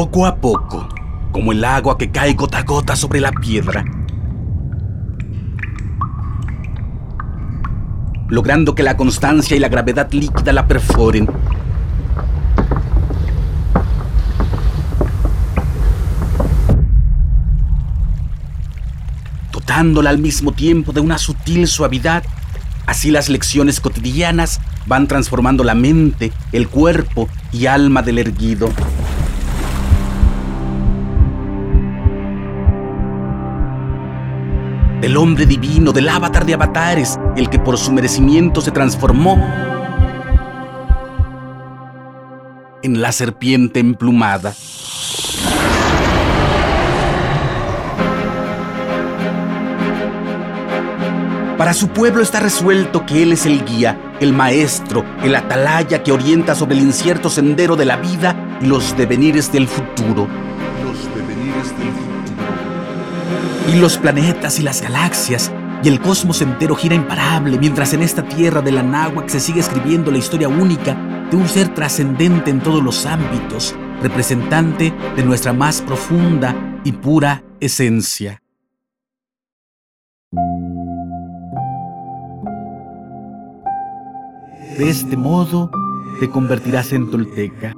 Poco a poco, como el agua que cae gota a gota sobre la piedra, logrando que la constancia y la gravedad líquida la perforen. dotándola al mismo tiempo de una sutil suavidad. Así las lecciones cotidianas van transformando la mente, el cuerpo y alma del erguido. Del hombre divino, del avatar de avatares, el que por su merecimiento se transformó en la serpiente emplumada. Para su pueblo está resuelto que Él es el guía, el maestro, el atalaya que orienta sobre el incierto sendero de la vida y los devenires del futuro. Y los planetas y las galaxias y el cosmos entero gira imparable mientras en esta tierra de la náhuac se sigue escribiendo la historia única de un ser trascendente en todos los ámbitos, representante de nuestra más profunda y pura esencia. De este modo te convertirás en tolteca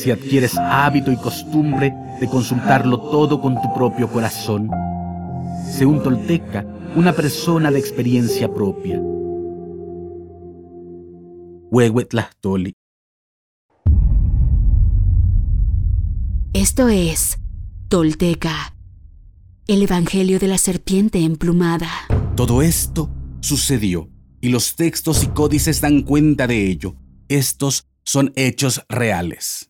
si adquieres hábito y costumbre de consultarlo todo con tu propio corazón. Un tolteca, una persona de experiencia propia. Huehuetlahtoli. Esto es Tolteca, el Evangelio de la Serpiente Emplumada. Todo esto sucedió y los textos y códices dan cuenta de ello. Estos son hechos reales.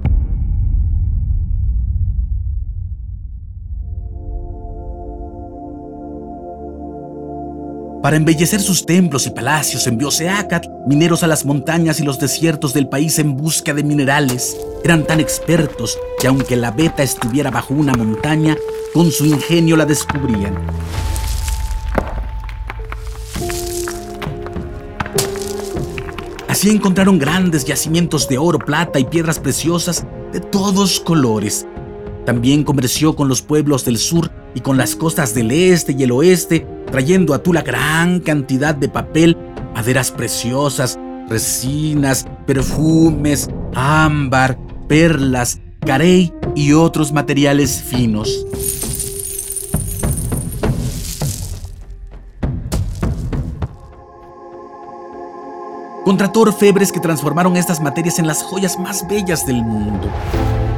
Para embellecer sus templos y palacios envió Seacat mineros a las montañas y los desiertos del país en busca de minerales. Eran tan expertos que aunque la beta estuviera bajo una montaña, con su ingenio la descubrían. Así encontraron grandes yacimientos de oro, plata y piedras preciosas de todos colores. También comerció con los pueblos del sur y con las costas del este y el oeste, trayendo a Tula gran cantidad de papel, maderas preciosas, resinas, perfumes, ámbar, perlas, carey y otros materiales finos. Contrató orfebres que transformaron estas materias en las joyas más bellas del mundo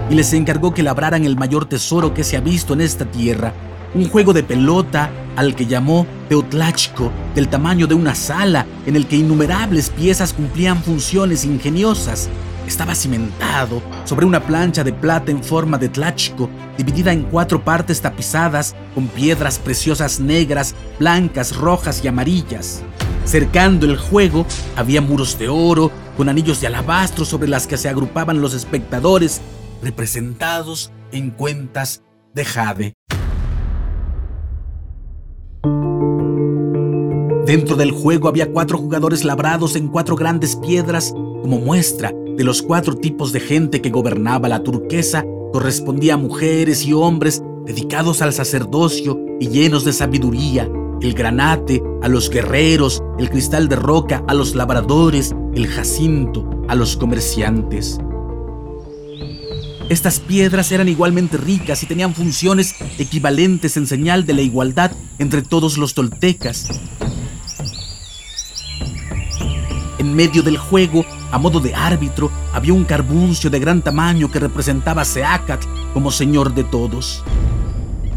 y les encargó que labraran el mayor tesoro que se ha visto en esta tierra, un juego de pelota al que llamó Teotlachco, del tamaño de una sala, en el que innumerables piezas cumplían funciones ingeniosas. Estaba cimentado sobre una plancha de plata en forma de tlachco, dividida en cuatro partes tapizadas con piedras preciosas negras, blancas, rojas y amarillas. Cercando el juego había muros de oro con anillos de alabastro sobre las que se agrupaban los espectadores representados en cuentas de jade. Dentro del juego había cuatro jugadores labrados en cuatro grandes piedras como muestra de los cuatro tipos de gente que gobernaba la turquesa, correspondía a mujeres y hombres dedicados al sacerdocio y llenos de sabiduría, el granate a los guerreros, el cristal de roca a los labradores, el jacinto a los comerciantes. Estas piedras eran igualmente ricas y tenían funciones equivalentes en señal de la igualdad entre todos los toltecas. En medio del juego, a modo de árbitro, había un carbuncio de gran tamaño que representaba a Seacat como señor de todos.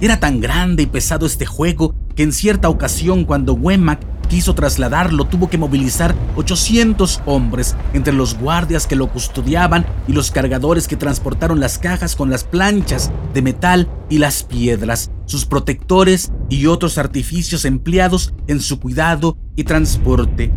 Era tan grande y pesado este juego que en cierta ocasión cuando Wemak quiso trasladarlo, tuvo que movilizar 800 hombres entre los guardias que lo custodiaban y los cargadores que transportaron las cajas con las planchas de metal y las piedras, sus protectores y otros artificios empleados en su cuidado y transporte.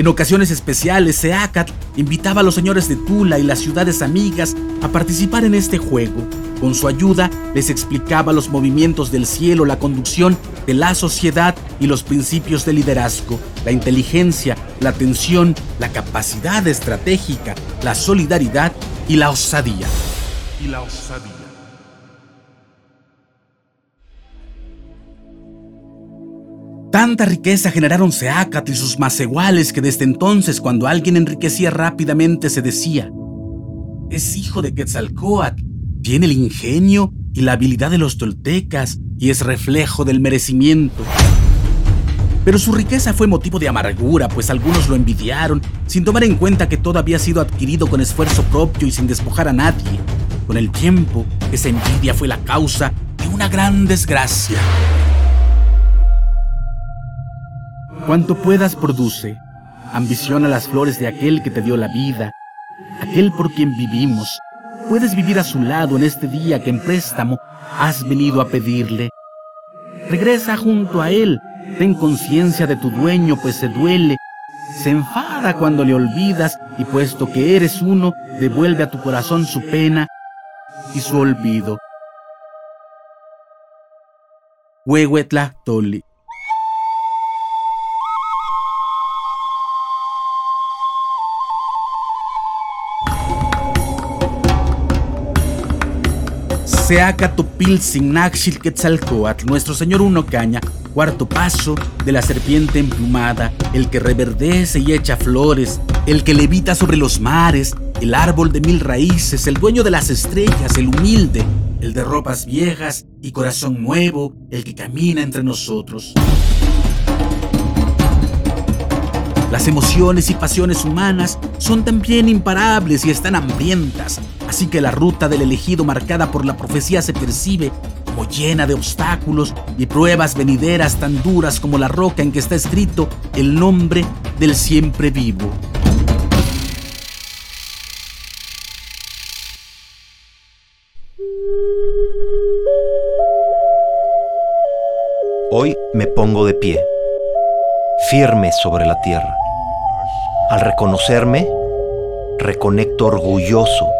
En ocasiones especiales, Seacat invitaba a los señores de Tula y las ciudades amigas a participar en este juego. Con su ayuda les explicaba los movimientos del cielo, la conducción de la sociedad y los principios de liderazgo, la inteligencia, la atención, la capacidad estratégica, la solidaridad y la osadía. Y la osadía. Tanta riqueza generaron Seacat y sus más iguales que desde entonces cuando alguien enriquecía rápidamente se decía, es hijo de Quetzalcoatl tiene el ingenio y la habilidad de los toltecas y es reflejo del merecimiento. Pero su riqueza fue motivo de amargura, pues algunos lo envidiaron, sin tomar en cuenta que todo había sido adquirido con esfuerzo propio y sin despojar a nadie. Con el tiempo, esa envidia fue la causa de una gran desgracia. Cuanto puedas produce, ambiciona las flores de aquel que te dio la vida, aquel por quien vivimos, Puedes vivir a su lado en este día que en préstamo has venido a pedirle. Regresa junto a él, ten conciencia de tu dueño, pues se duele. Se enfada cuando le olvidas y puesto que eres uno, devuelve a tu corazón su pena y su olvido. Huehuetla Topilzin Quetzalcoatl, nuestro señor Uno Caña, cuarto paso de la serpiente emplumada, el que reverdece y echa flores, el que levita sobre los mares, el árbol de mil raíces, el dueño de las estrellas, el humilde, el de ropas viejas y corazón nuevo, el que camina entre nosotros. Las emociones y pasiones humanas son también imparables y están hambrientas, así que la ruta del elegido marcada por la profecía se percibe como llena de obstáculos y pruebas venideras tan duras como la roca en que está escrito el nombre del siempre vivo. Hoy me pongo de pie, firme sobre la tierra al reconocerme, reconecto orgulloso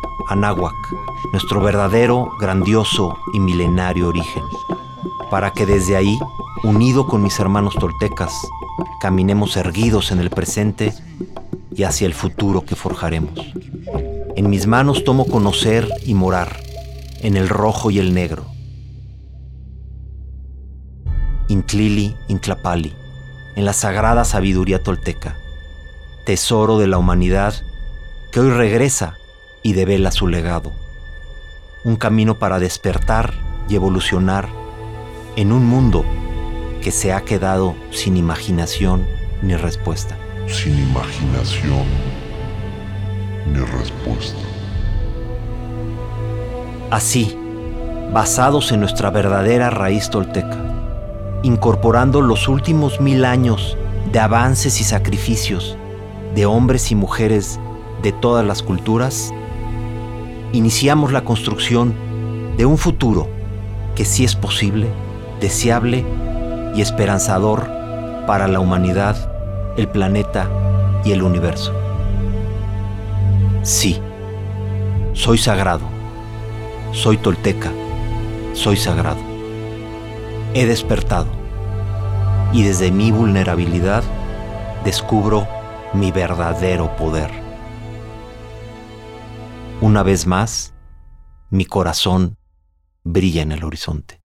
Anáhuac, nuestro verdadero, grandioso y milenario origen, para que desde ahí, unido con mis hermanos toltecas, caminemos erguidos en el presente y hacia el futuro que forjaremos. En mis manos tomo conocer y morar, en el rojo y el negro. Intlili, Intlapali, en la sagrada sabiduría tolteca, tesoro de la humanidad que hoy regresa y devela su legado. Un camino para despertar y evolucionar en un mundo que se ha quedado sin imaginación ni respuesta. Sin imaginación ni respuesta. Así, basados en nuestra verdadera raíz tolteca, incorporando los últimos mil años de avances y sacrificios de hombres y mujeres de todas las culturas, iniciamos la construcción de un futuro que sí es posible, deseable y esperanzador para la humanidad, el planeta y el universo. Sí, soy sagrado, soy tolteca, soy sagrado. He despertado y desde mi vulnerabilidad descubro mi verdadero poder. Una vez más, mi corazón brilla en el horizonte.